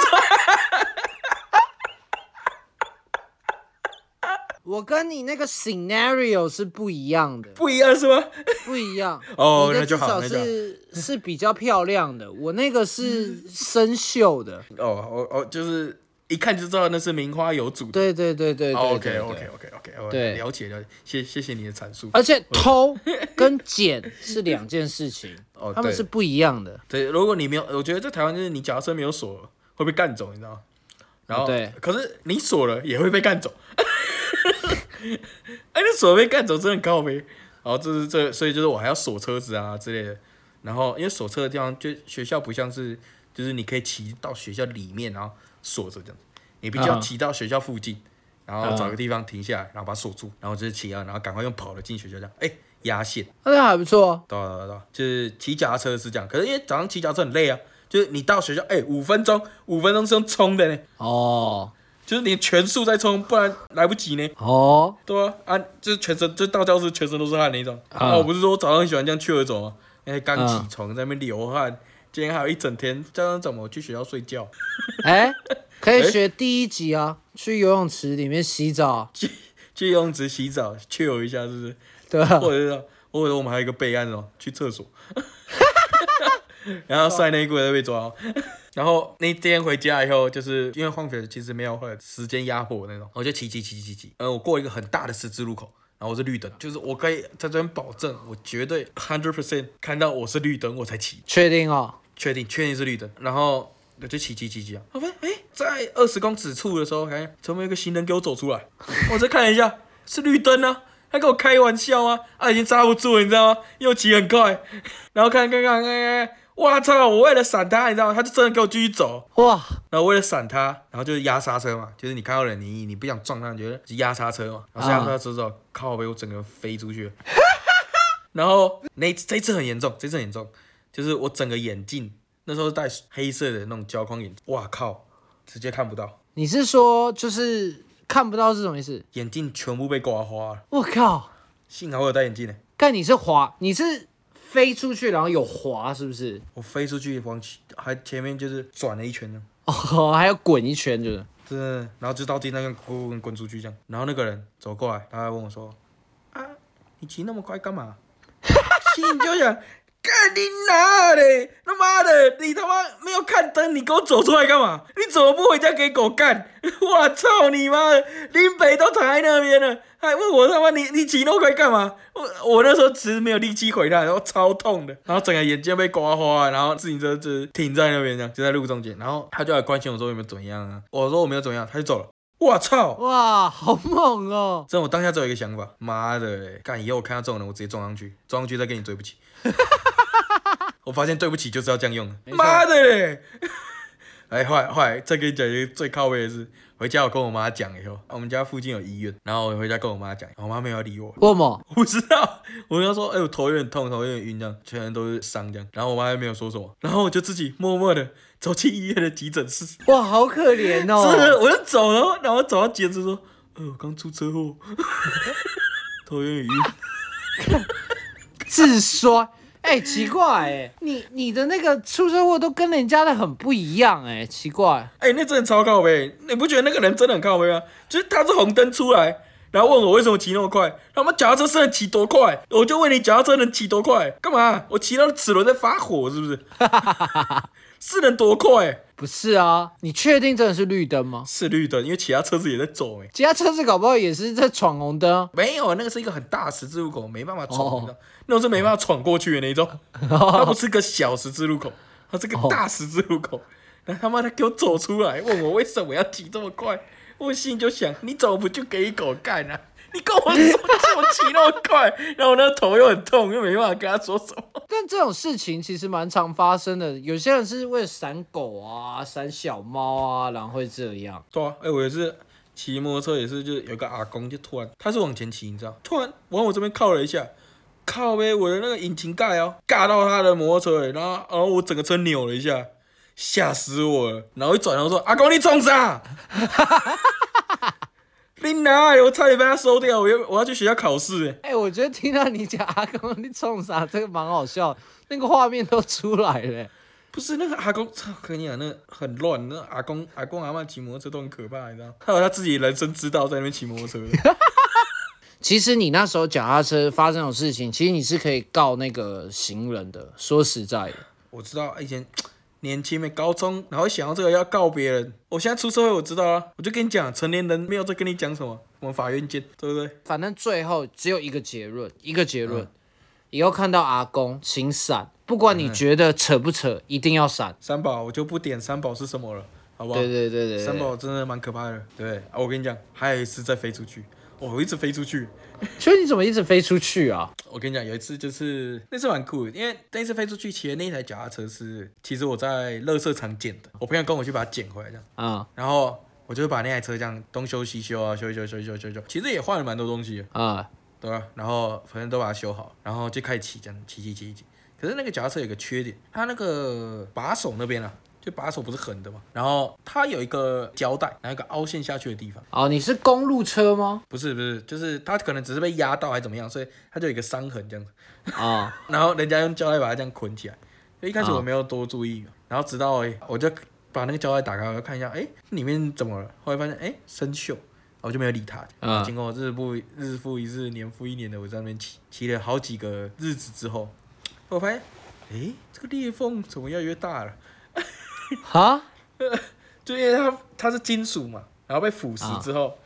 我跟你那个 scenario 是不一样的，不一样是吗？不一样。哦那就好那就好少是是比较漂亮的，我那个是生锈的。哦，哦哦就是一看就知道那是名花有主的。对对对对 OK OK OK OK，我对了解了解，谢谢谢你的阐述。而且偷跟捡是两件事情，哦，他们是不一样的。对，如果你没有，我觉得在台湾就是你脚踏车没有锁会被干走，你知道吗？然后对可是你锁了也会被干走。哎，你锁被干走真的很高呗。然后这是这，所以就是我还要锁车子啊之类的。然后因为锁车的地方，就学校不像是，就是你可以骑到学校里面，然后锁着这样。你必须要嗯骑到学校附近，然后找个地方停下来，然后把它锁住，然后就是骑啊，然后赶快用跑的进学校这样。哎，压线。那还不错。对啊对啊对啊，就是骑脚踏车是这样，可是因为早上骑脚踏车很累啊，就是你到学校，哎、五分钟，五分钟是用冲的呢，哦就是你全速在冲，不然来不及呢。哦，对啊，啊，就是全身，就到教室全身都是汗那种。啊啊，我不是说我早上很喜欢这样去而走吗？因为刚起嗯床在那边流汗，今天还有一整天，这样怎么去学校睡觉？哎，可以哎学第一集啊，去游泳池里面洗澡，去去游泳池洗澡，去游一下，是不是？对啊？或者是，或者我们还有一个备案哦，去厕所，然后晒内裤再被抓哦。然后那天回家以后，就是因为放学其实没有会有时间压迫那种，我就骑骑骑骑骑。呃，我过一个很大的十字路口，然后我是绿灯，就是我可以在这边保证，我绝对 hundred percent 看到我是绿灯我才骑，确定哦。确定确定是绿灯，然后我就骑骑骑骑啊，我发现哎，在二十公尺处的时候，哎，怎么有一个行人给我走出来？我再看一下，是绿灯啊，他跟我开玩笑啊，啊，已经刹不住了，你知道吗？又骑很快，然后看看看看看，哇操！我为了闪他，你知道吗？他就真的给我继续走，哇，然后为了闪他，然后就是压刹车嘛，就是你看到人，你你不想撞他，你觉得就压刹车嘛，然后压刹车之后，靠背我整个人飞出去了，然后那这次很严重，这次很严重，就是我整个眼镜那时候是戴黑色的那种胶框眼镜，哇靠，直接看不到，你是说就是看不到是什么意思？眼镜全部被刮花了，我靠，幸好我有戴眼镜呢，但你是滑，你是飞出去然后有滑是不是？我飞出去往前还前面就是转了一圈呢。哦，还要滚一圈就是。真的，然后就到地上滚滚滚出去这样，然后那个人走过来，他还问我说：“啊，你骑那么快干嘛？” 心里就想：“干你哪嘞？他妈的，你他妈没有看灯，你给我走出来干嘛？你怎么不回家给狗干？我操你妈的！林北都躺在那边了，还问我他妈你你骑那么快干嘛？我我那时候其实没有力气回来，然后超痛的，然后整个眼睛被刮花，然后自行车就停在那边这样，就在路中间，然后他就来关心我说有没有怎么样啊？我说我没有怎么样，他就走了。我操！哇，好猛哦！真的，我当下只有一个想法，妈的嘞，干以后我看到这种人，我直接撞上去，撞上去再跟你对不起。我发现对不起就是要这样用妈的嘞！哎，后来后来再跟你讲一个最靠背的事，回家我跟我妈讲以后，我们家附近有医院，然后我回家跟我妈讲，我妈没有要理我，为什么？我不知道，我跟她说，哎、我头有点痛，头有点晕，这样全身都是伤这样，然后我妈也没有说什么，然后我就自己默默的走进医院的急诊室，哇，好可怜真的，哦！我就走了，然后走到急诊室说，呃，我刚出车祸，头有点晕。自摔。哎、奇怪哎，你你的那个出车祸都跟人家的很不一样哎，奇怪。哎、那真的超靠背，你不觉得那个人真的很靠背吗？就是他是红灯出来，然后问我为什么骑那么快，他妈脚踏车是能骑多快？我就问你脚踏车能骑多快？干嘛？我骑到齿轮在发火是不是？是能多快？不是啊，你确定真的是绿灯吗？是绿灯，因为其他车子也在走哎、其他车子搞不好也是在闯红灯啊。没有，那个是一个很大十字路口，没办法闯，哦你知道那种是没办法闯过去的那种。它不是个小十字路口，它是个大十字路口。然后他妈的给我走出来，问我为什么要骑这么快？我心里就想，你怎么不就给狗干啊？你跟我说我骑那么快，然后我那头又很痛，又没办法跟他说什么。但这种事情其实蛮常发生的，有些人是为了闪狗啊、闪小猫啊，然后会这样。对啊，哎、我也是骑摩托车也是，就是有个阿公就突然他是往前骑，你知道，突然往我这边靠了一下，靠呗，我的那个引擎盖哦，尬到他的摩托车，然后然后我整个车扭了一下，吓死我了。然后一转头说：“阿公，你冲啥？” 你哪？我差点被他收掉，我要我要去学校考试。哎，我觉得听到你讲阿公你冲啥，这个蛮好笑，那个画面都出来了。不是那个阿公，操！跟你讲，那很乱。那阿公、阿公、阿妈骑摩托车都很可怕，你知道？还有他自己人生之道在那边骑摩托车。其实你那时候脚踏车发生的事情，其实你是可以告那个行人的。说实在的，我知道以前年轻没高中，然后想到这个要告别人。我现在出社会，我知道啊。我就跟你讲，成年人没有在跟你讲什么，我们法院见，对不对？反正最后只有一个结论，一个结论。以后看到阿公，请闪。不管你觉得扯不扯，一定要闪。三宝，我就不点三宝是什么了，好不好？对对对对。三宝真的蛮可怕的，对啊。我跟你讲，还有一次再飞出去，我一直飞出去。所以你怎么一直飞出去啊？我跟你讲，有一次就是那次蛮酷的，因为那次飞出去骑的那台脚踏车是，其实我在乐色场捡的，我朋友跟我去把它捡回来这样。啊。然后我就把那台车这样东修西修啊，修一修修一修修修，其实也换了蛮多东西啊。对吧？然后反正都把它修好，然后就开始骑，这样骑骑骑骑。可是那个脚踏车有个缺点，它那个把手那边啊，就把手不是横的嘛，然后它有一个胶带，然后一个凹陷下去的地方。哦，你是公路车吗？不是不是，就是它可能只是被压到还怎么样，所以它就有一个伤痕这样子。啊。然后人家用胶带把它这样捆起来。一开始我没有多注意，然后直到我就把那个胶带打开，我看一下，哎，里面怎么了？后来发现，哎，生锈。我就没有理他。啊，经过日复日复一日、年复一年的我在那边骑，骑了好几个日子之后，我发现，哎，这个裂缝怎么越来越大了？哈？就因为它它是金属嘛，然后被腐蚀之后，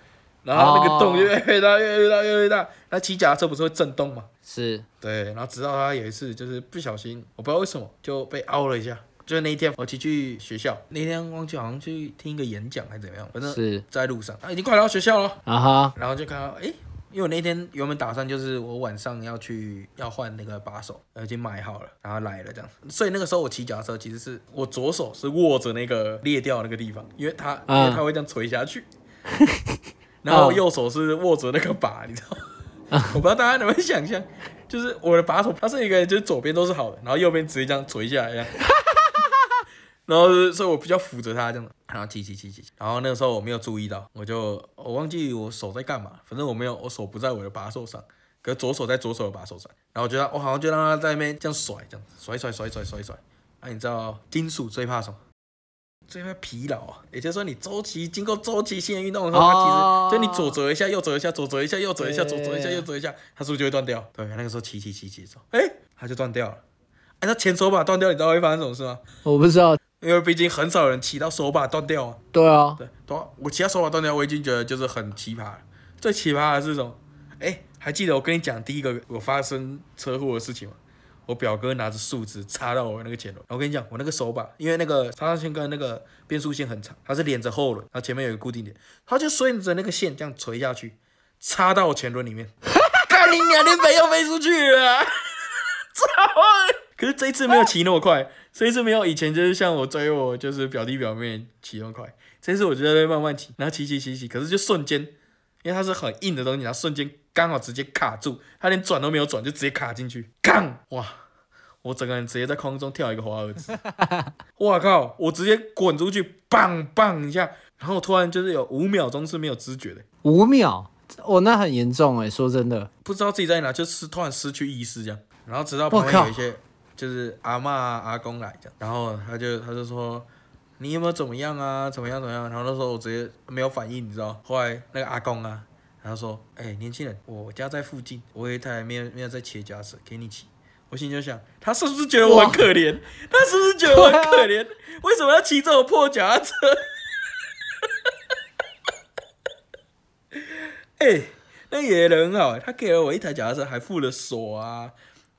然后那个洞越来越大，越来越大，越来越大。那骑脚踏车不是会震动嘛？是。对，然后直到他有一次就是不小心，我不知道为什么就被凹了一下。就是那一天，我骑去学校。那天忘记好像去听一个演讲还是怎么样，反正是在路上，啊，已经快到学校了啊哈。然后就看到，哎，因为我那天原本打算就是我晚上要去要换那个把手，已经买好了，然后来了这样。所以那个时候我骑脚踏车，其实是我左手是握着那个裂掉那个地方，因为它因为它会这样垂下去，然后右手是握着那个把，你知道吗？我不知道大家能不能想象，就是我的把手它是一个，就是左边都是好的，然后右边直接这样垂下来一样。然后，所以我比较扶着他这样，然后骑骑骑骑。然后那个时候我没有注意到，我就我忘记我手在干嘛，反正我没有，我手不在我的把手上，可是左手在左手的把手上。然后我觉得我好像就让他在那边这样甩，这样甩甩甩甩甩甩。那你知道金属最怕什么？最怕疲劳啊！也就是说，你周期经过周期性的运动的时候，它其实就你左折一下，右折一下，左折一下，右折一下，左折一下，右折一下，它是不是就会断掉？对，那个时候骑骑骑骑走，哎，它就断掉了。哎，那前手把断掉，你知道会发生什么事吗？我不知道。因为毕竟很少人骑到手把断掉啊。对啊，对，对，我骑到手把断掉，我已经觉得就是很奇葩了。最奇葩的是什么？哎，还记得我跟你讲第一个我发生车祸的事情吗？我表哥拿着树枝插到我那个前轮。我跟你讲，我那个手把，因为那个插上线跟那个变速线很长，它是连着后轮，然后前面有一个固定点，它就顺着那个线这样垂下去，插到我前轮里面。看你两天没有飞出去了，操！可是这一次没有骑那么快，这一次没有以前就是像我追我就是表弟表妹骑那么快，这次我觉得慢慢骑，然后骑骑骑骑，可是就瞬间，因为它是很硬的东西，然后瞬间刚好直接卡住，它连转都没有转就直接卡进去，杠！哇！我整个人直接在空中跳一个华尔兹，我靠！我直接滚出去，棒棒一下，然后突然就是有五秒钟是没有知觉的，五秒，哦，那很严重哎，说真的，不知道自己在哪，就是突然失去意识这样，然后直到旁边有一些。就是阿妈阿公来讲，然后他就他就说你有没有怎么样啊？怎么样怎么样？然后那时候我直接没有反应，你知道？后来那个阿公啊，然后说：“哎，年轻人，我家在附近，我有一台没有没有在骑驾驶，给你骑。”我心里就想，他是不是觉得我很可怜？他是不是觉得我很可怜？为什么要骑这种破脚踏车？哎，那爷爷人很好，他给了我一台脚踏车，还附了锁啊。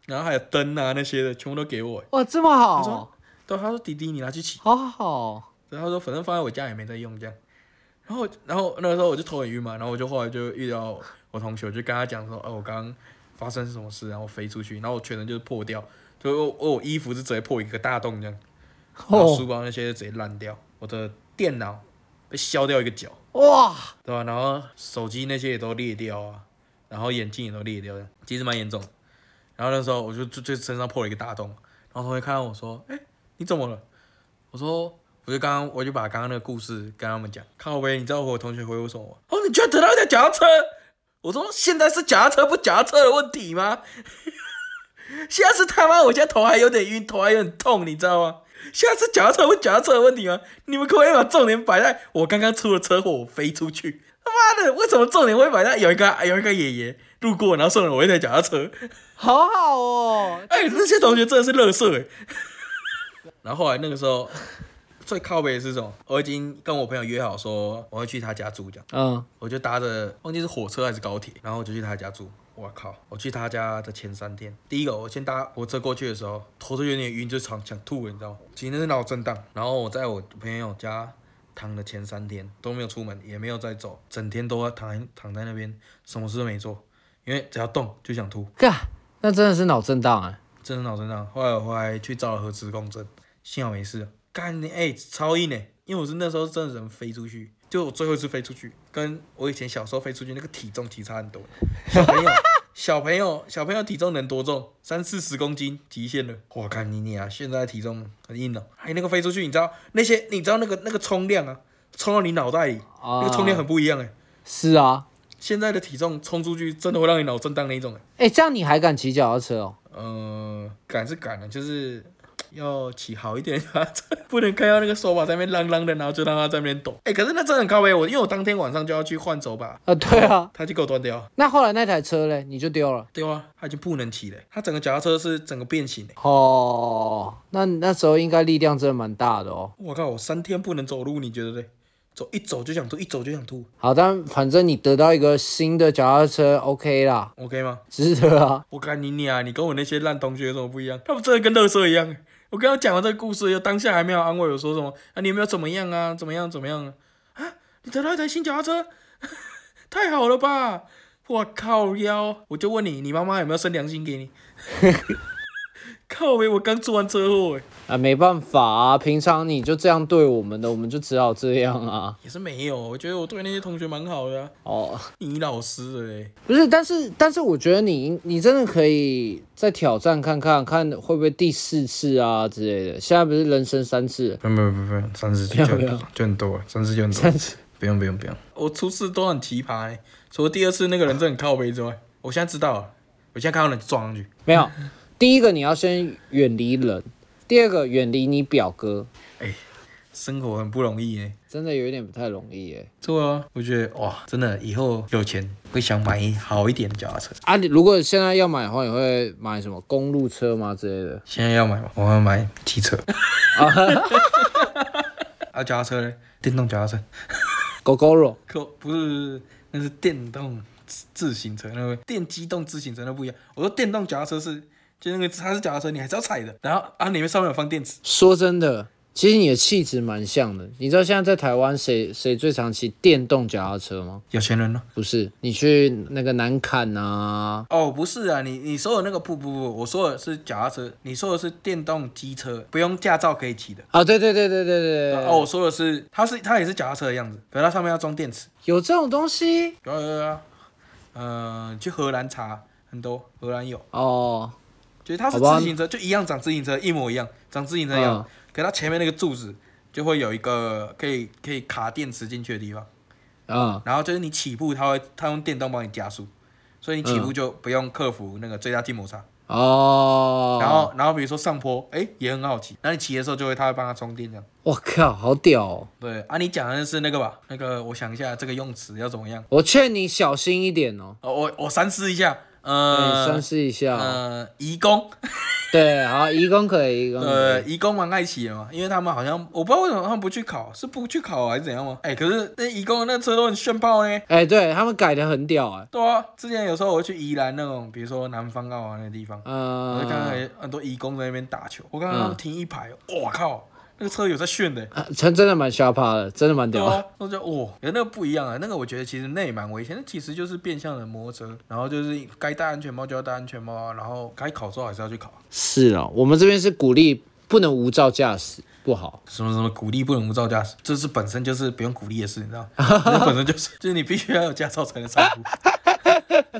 然后还有灯啊那些的，全部都给我。哇，这么好！他说，对，他说弟弟你拿去骑。好好。然后说反正放在我家也没在用这样。然后，然后那个时候我就头很晕嘛，然后我就后来就遇到我同学，就跟他讲说，哦，我刚刚发生什么事，然后飞出去，然后我全身就是破掉，就我我衣服是直接破一个大洞这样，然后书包那些直接烂掉，我的电脑。被削掉一个角，哇，对吧、然后手机那些也都裂掉啊，然后眼镜也都裂掉的，其实蛮严重的。然后那时候我就就就身上破了一个大洞，然后同学看到我说：“哎、你怎么了？”我说：“我就刚刚我就把刚刚那个故事跟他们讲。靠呗，你知道我同学回我什么吗？哦，你居然得到一台脚踏车！我说现在是脚踏车不脚踏车的问题吗？现在是他妈，我现在头还有点晕，头还有点痛，你知道吗？现在是脚踏车不脚踏车的问题吗？你们可不可以把重点摆在我刚刚出了车祸，我飞出去？他妈的，为什么重点会摆在有一个有一个爷爷路过，然后送了我一台脚踏车？好好哦，哎、那些同学真的是乐色哎。然后后来那个时候最靠北的是什么？我已经跟我朋友约好说我会去他家住，这样嗯，我就搭着忘记是火车还是高铁，然后我就去他家住。我靠！我去他家的前三天，第一个我先搭火车过去的时候，头都有点晕，就想想吐了，你知道吗？其实那是脑震荡。然后我在我朋友家躺的前三天都没有出门，也没有再走，整天都躺在躺在那边，什么事都没做，因为只要动就想吐。干，那真的是脑震荡啊，真的脑震荡。后来我还去照了核磁共振，幸好没事。干你哎、超硬哎、因为我是那时候真的人飞出去，就我最后一次飞出去，跟我以前小时候飞出去那个体重其实差很多。小朋友，小朋友，小朋友体重能多重？三四十公斤极限了。我看你你啊，现在体重很硬了。还有那个飞出去，你知道那些，你知道那个那个冲量啊，冲到你脑袋里，啊那个冲量很不一样哎、是啊，现在的体重冲出去，真的会让你脑震荡那一种哎、哎，这样你还敢骑脚踏车哦？呃，敢是敢的，就是要骑好一点啊，不能看到那个手把在那边啷啷的，然后就让它在那边抖。哎、可是那真的很靠背，我因为我当天晚上就要去换手把，啊，对啊，它就给我断掉。那后来那台车嘞，你就丢了。丢啊，它已经不能骑了，它整个脚踏车是整个变形的。哦，那那时候应该力量真的蛮大的哦。我靠，我三天不能走路，你觉得嘞？走一走就想吐，一走就想吐好，但反正你得到一个新的脚踏车，OK 啦，，OK 吗？值得啊。我看你你啊，你跟我那些烂同学有什么不一样？他们真的跟乐色一样。我刚刚讲完这个故事，又当下还没有安慰我说什么啊，你有没有怎么样啊？怎么样怎么样啊？啊，你得到一台新脚踏车，太好了吧！我靠腰，我就问你，你妈妈有没有生良心给你？靠呗，我刚出完车祸哎，啊，没办法啊，平常你就这样对我们的，我们就只好这样啊。也是没有，我觉得我对那些同学蛮好的、啊，哦，你老师的嘞，不是，但是但是我觉得你你真的可以再挑战看看，看会不会第四次啊之类的。现在不是人生三次，不用不用不用不用，三十不要不要就很多，三次就很多。三次。不用不用不用，我出事都很奇葩、欸，除了第二次那个人真的很靠背之外，我现在知道了，我现在看到人就撞上去。没有，第一个你要先远离人，第二个远离你表哥，生活很不容易哎、真的有一点不太容易耶。对啊，我觉得哇，真的以后有钱会想买好一点的脚踏车。啊，你如果现在要买的话，你会买什么公路车吗之类的？现在要买吗？我要买汽车。啊，脚踏车嘞？电动脚踏车？狗狗肉可不是，那是电动自自行车，那个电机动自行车那不一样。我说电动脚踏车是，就那个它是脚踏车，你还是要踩的，然后啊里面上面有放电池。说真的，其实你的气质蛮像的。你知道现在在台湾谁谁最常骑电动脚踏车吗？有钱人呢？不是，你去那个南坎啊，哦，不是啊，你你说的那个不不不，我说的是脚踏车，你说的是电动机车，不用驾照可以骑的。啊，对对对对对对对，哦，我说的是，它是它也是脚踏车的样子，可是它上面要装电池。有这种东西有啊有啊有嗯，呃，去荷兰查很多，荷兰有，哦，就是它是自行车，就一样长自行车，一模一样，长自行车一样，嗯可它前面那个柱子就会有一个可以可以卡电池进去的地方，嗯，然后就是你起步，它会它用电动帮你加速，所以你起步嗯就不用克服那个最大静摩擦。哦，然后然后比如说上坡，哎、也很好骑，然后你骑的时候就会它会帮它充电这样。我靠，好屌哦！对啊，你讲的是那个吧？那个我想一下，这个用词要怎么样？我劝你小心一点哦，哦，我我三思一下，对，呃，三思一下移工，对，好，移工可以，移工可呃，以。移工蛮爱骑的嘛，因为他们好像我不知道为什么他们不去考，是不去考还是怎样吗？哎、可是那移工的那车都很炫炮呢。哎，对他们改的很屌哎，对啊，之前有时候我去宜兰那种，比如说南方澳啊那个地方，我就看到很多移工在那边打球，我看到他们停一排，我靠，那个车有在炫的。啊真真的蛮吓怕的，真的蛮屌的。对啊，我就哇，有那个不一样啊，那个我觉得其实那也蛮危险，那其实就是变相的摩托车，然后就是该戴安全帽就要戴安全帽啊，然后该考照还是要去考啊。是啊，我们这边是鼓励不能无照驾驶。不好。什么什么鼓励不能无照驾驶，这是本身就是不用鼓励的事，你知道吗？这本身就是就是你必须要有驾照才能上路。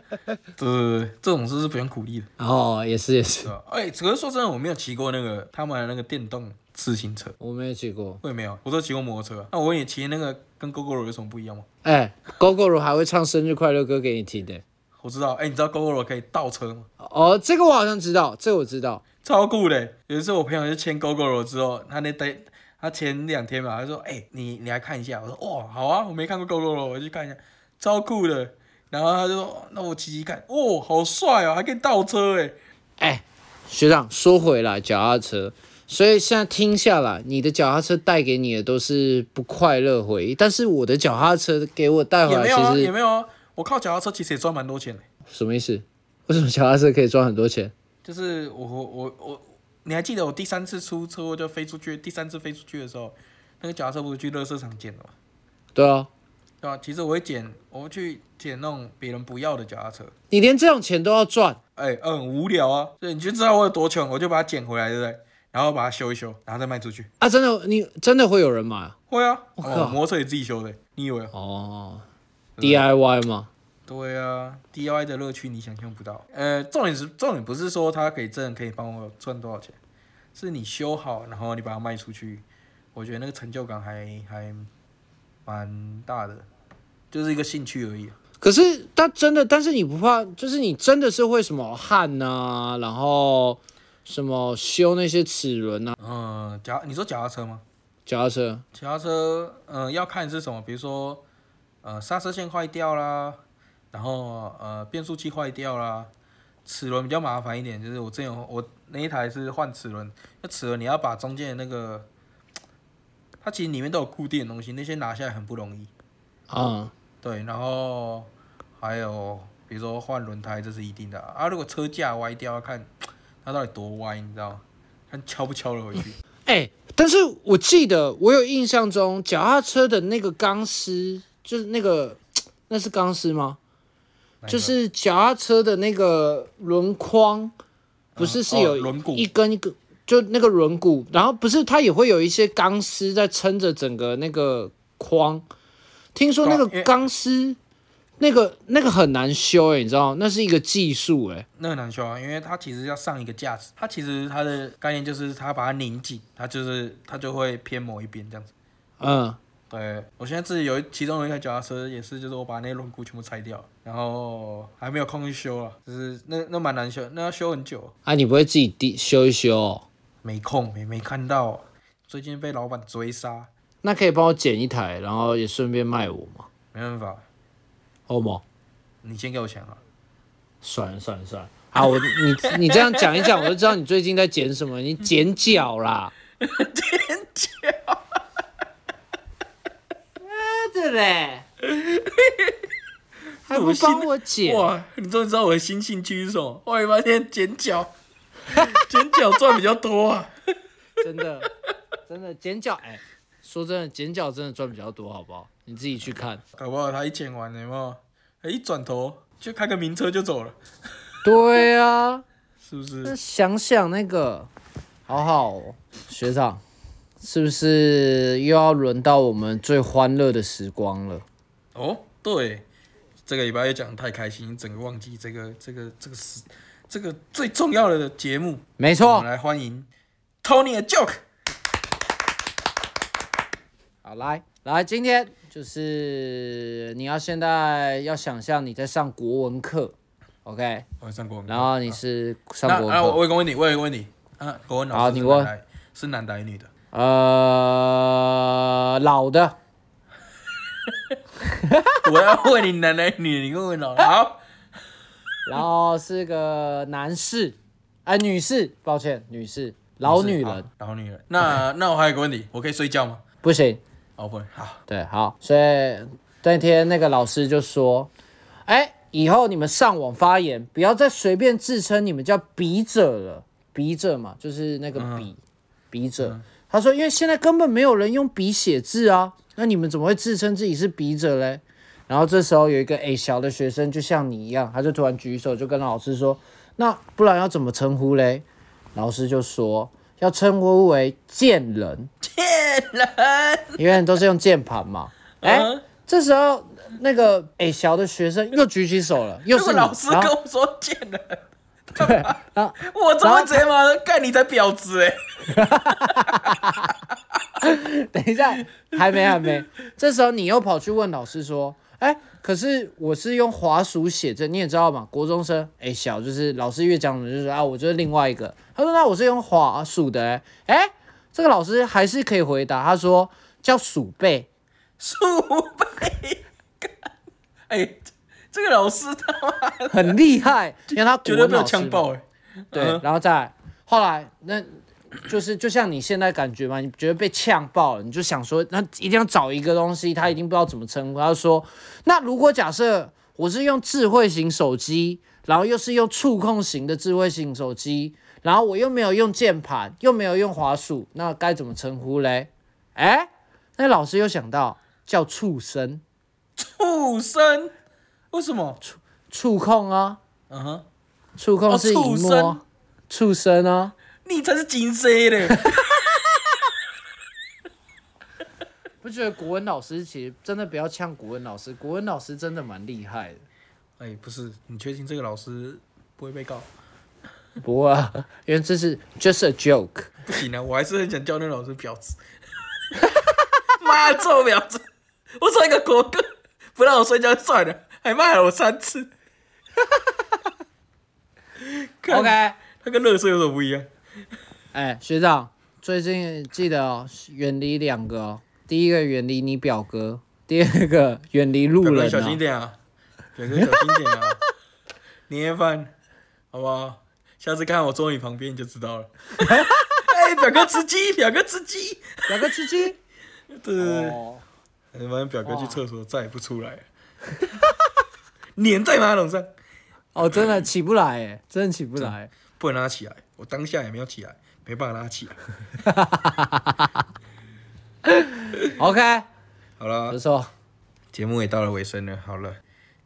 对 对对，这种事是不用鼓励的，哦，也是也是？哎、可是说真的，我没有骑过那个他们的那个电动自行车，我没有骑过。我也没有，我都骑过摩托车啊。那我问你，骑那个跟 GoGo 有什么不一样吗？哎，GoGo 还会唱生日快乐歌给你听的。我知道，哎、你知道 GoGo 可以倒车吗？哦，这个我好像知道，这个我知道。超酷的。有一次我朋友就签 GoGo 之后，他那 day 他前两天嘛，他说：“哎、你你来看一下。”我说：“哇，好啊，我没看过 GoGo，我去看一下，超酷的。”然后他就说：“那我骑骑看，哦，好帅哦，还可以倒车哎。哎，学长，说回来，脚踏车，所以现在听下来，你的脚踏车带给你的都是不快乐回忆，但是我的脚踏车给我带回来，也没有啊，也没有啊。我靠脚踏车其实也赚蛮多钱的，什么意思？为什么脚踏车可以赚很多钱？就是我我我我，你还记得我第三次出车祸就飞出去，第三次飞出去的时候，那个脚踏车不是去乐色场捡的吗？对啊，对啊、其实我会捡，我会去捡那种别人不要的脚踏车。你连这种钱都要赚，哎、嗯，很无聊啊。所以你就知道我有多穷，我就把它捡回来，对不对？然后把它修一修，然后再卖出去。啊！真的，你真的会有人买啊？会啊，我靠哦，摩托车也自己修的，你以为啊？哦，DIY 吗？对啊，DIY 的乐趣你想象不到。呃，重点是重点不是说它可以挣可以帮我赚多少钱，是你修好，然后你把它卖出去，我觉得那个成就感还还蛮大的，就是一个兴趣而已。可是，但真的，但是你不怕，就是你真的是会什么焊呐、然后什么修那些齿轮啊，嗯，脚你说脚踏车吗？脚踏车，脚踏车，嗯、要看是什么，比如说，呃，刹车线坏掉啦，然后呃，变速器坏掉啦，齿轮比较麻烦一点，就是我之前有我那一台是换齿轮，那齿轮你要把中间的那个，它其实里面都有固定的东西，那些拿下来很不容易。嗯，对，然后还有比如说换轮胎，这是一定的啊。啊如果车架歪掉，要看它到底多歪，你知道吗？看敲不敲得回去。哎、但是我记得我有印象中，脚踏车的那个钢丝，就是那个 那是钢丝吗？就是脚踏车的那个轮框，不是是哦有轮毂一根一根，就那个轮毂，然后不是它也会有一些钢丝在撑着整个那个框。听说那个钢丝，那个那个很难修诶、你知道，那是一个技术诶。那很难修啊，因为它其实要上一个架子，它其实它的概念就是它把它拧紧，它就是它就会偏某一边这样子。嗯，对我现在自己有一其中有一台脚踏车也是，就是我把那些轮毂全部拆掉，然后还没有空去修啊，就是那那蛮难修，那要修很久，啊，你不会自己地修一修、哦？没空没没看到，最近被老板追杀，那可以帮我捡一台，然后也顺便卖我吗？没办法，好吗？你先给我钱啊。算了算了算了，好，我你你这样讲一讲，我就知道你最近在剪什么，你剪脚啦。剪脚。妈的嘞！还不帮我剪？哇，你终于知道我的新兴趣是什么？后来发现剪脚，剪脚赚比较多啊。真的，真的剪脚，哎、说真的，剪脚真的赚比较多，好不好？你自己去看。搞不好他一剪完有没有？哎一转头就开个名车就走了，对啊，是不那是？想想那个，好好、哦，学长，是不是又要轮到我们最欢乐的时光了？哦，对，这个礼拜又讲得太开心，整个忘记这个这个这个是这个最重要的节目。没错我们，来欢迎 Tony 的 Joke。好来来，今天就是你要现在要想象你在上国文课，OK，我上国文，然后你是上国文课，我有个问题，我有一个问题，啊，国文老师好你问。是男的是男的还是女的？呃，老的，我要问你男的女的，你问问老的。好，然后是个男士，哎、女士，抱歉，女士，老女人，老女人。那那我还有个问题，我可以睡觉吗？不行，哦，不。好，对，好，所以那天那个老师就说，哎，以后你们上网发言，不要再随便自称你们叫笔者了，笔者嘛，就是那个笔，笔者。他说，因为现在根本没有人用笔写字啊，那你们怎么会自称自己是笔者嘞？然后这时候有一个诶小的学生，就像你一样，他就突然举手，就跟老师说，那不然要怎么称呼嘞？老师就说。要称呼为贱人，骗人！因为都是用键盘嘛。哎、嗯这时候那个哎、小的学生又举起手了，又是老师跟我说贱人，对，然后我怎么会直接骂他干你才婊子哎？等一下，还没还没。这时候你又跑去问老师说：“哎、可是我是用滑鼠写字，你也知道嘛，国中生哎、小就是老师越讲什么就说啊，我就是另外一个。”他说：“那我是用滑鼠的、欸。”哎、这个老师还是可以回答，他说叫鼠背。数倍，干哎，这个老师他妈很厉害，因为他绝对被我国文老师嘛枪爆哎！对嗯，然后再来后来那。就是就像你现在感觉嘛，你觉得被呛爆了，你就想说，那一定要找一个东西，他一定不知道怎么称呼。他就说，那如果假设我是用智慧型手机，然后又是用触控型的智慧型手机，然后我又没有用键盘，又没有用滑鼠，那该怎么称呼嘞？哎，那老师又想到叫畜生，畜生，为什么？触触控啊，嗯哼，触控哦是荧幕、畜生啊，畜生啊。你才是金 C 嘞！不觉得国文老师其实真的不要呛国文老师，国文老师真的蛮厉害的。哎，不是，你确定这个老师不会被告？不会啊，因为这是 just a joke。不行啊，我还是很想叫那老师婊子。妈的，臭婊子！我唱一个国歌，不让我睡觉就算了，还骂了我三次。看 OK，他跟乐色有什么不一样？哎，学长，最近记得哦，远离两个哦。第一个远离你表哥，第二个远离路人、表哥小心。点啊，表哥小心点啊，年夜饭，好不好？下次看我坐你旁边你就知道了。哎、表哥吃鸡，表哥吃鸡。表哥吃鸡。对对对，哦，反正表哥去厕所再也不出来了，粘在马桶上，哦，真的起不来哎，真的起不来。不能拉起来。我当下也没有起来，没办法拉起来。OK，好了不，错，节目也到了尾声了，好了，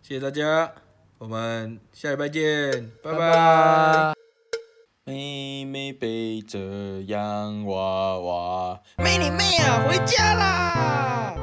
谢谢大家，我们下礼拜见，拜拜。拜。妹妹背着洋娃娃，妹你妹啊，回家啦！